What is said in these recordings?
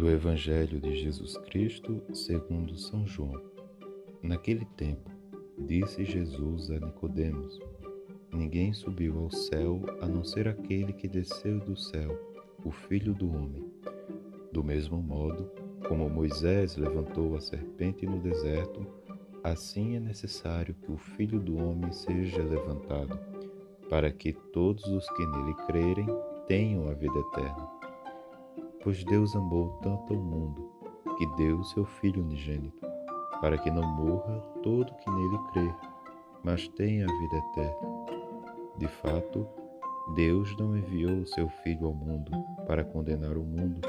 do Evangelho de Jesus Cristo segundo São João. Naquele tempo, disse Jesus a Nicodemos: Ninguém subiu ao céu a não ser aquele que desceu do céu, o Filho do homem. Do mesmo modo, como Moisés levantou a serpente no deserto, assim é necessário que o Filho do homem seja levantado, para que todos os que nele crerem tenham a vida eterna. Pois Deus amou tanto o mundo, que deu o seu Filho unigênito, para que não morra todo que nele crer, mas tenha a vida eterna. De fato, Deus não enviou o seu Filho ao mundo para condenar o mundo,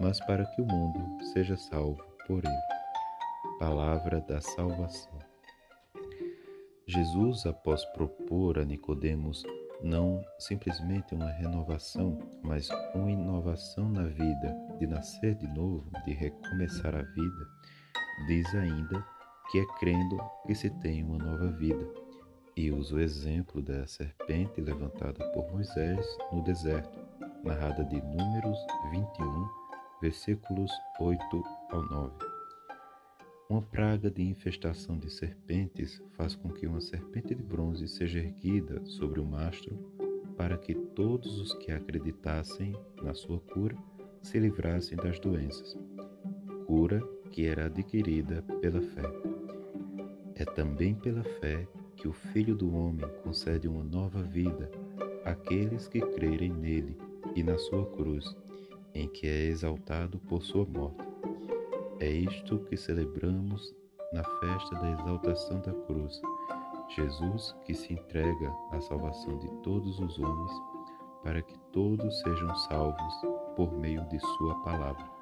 mas para que o mundo seja salvo por ele. Palavra da salvação. Jesus, após propor a Nicodemos não simplesmente uma renovação, mas uma inovação na vida, de nascer de novo, de recomeçar a vida, diz ainda que é crendo que se tem uma nova vida. E usa o exemplo da serpente levantada por Moisés no deserto, narrada de Números 21, versículos 8 ao 9. Uma praga de infestação de serpentes faz com que uma serpente de bronze seja erguida sobre o mastro para que todos os que acreditassem na sua cura se livrassem das doenças. Cura que era adquirida pela fé. É também pela fé que o Filho do Homem concede uma nova vida àqueles que crerem nele e na sua cruz, em que é exaltado por sua morte. É isto que celebramos na festa da exaltação da cruz. Jesus que se entrega à salvação de todos os homens, para que todos sejam salvos por meio de Sua palavra.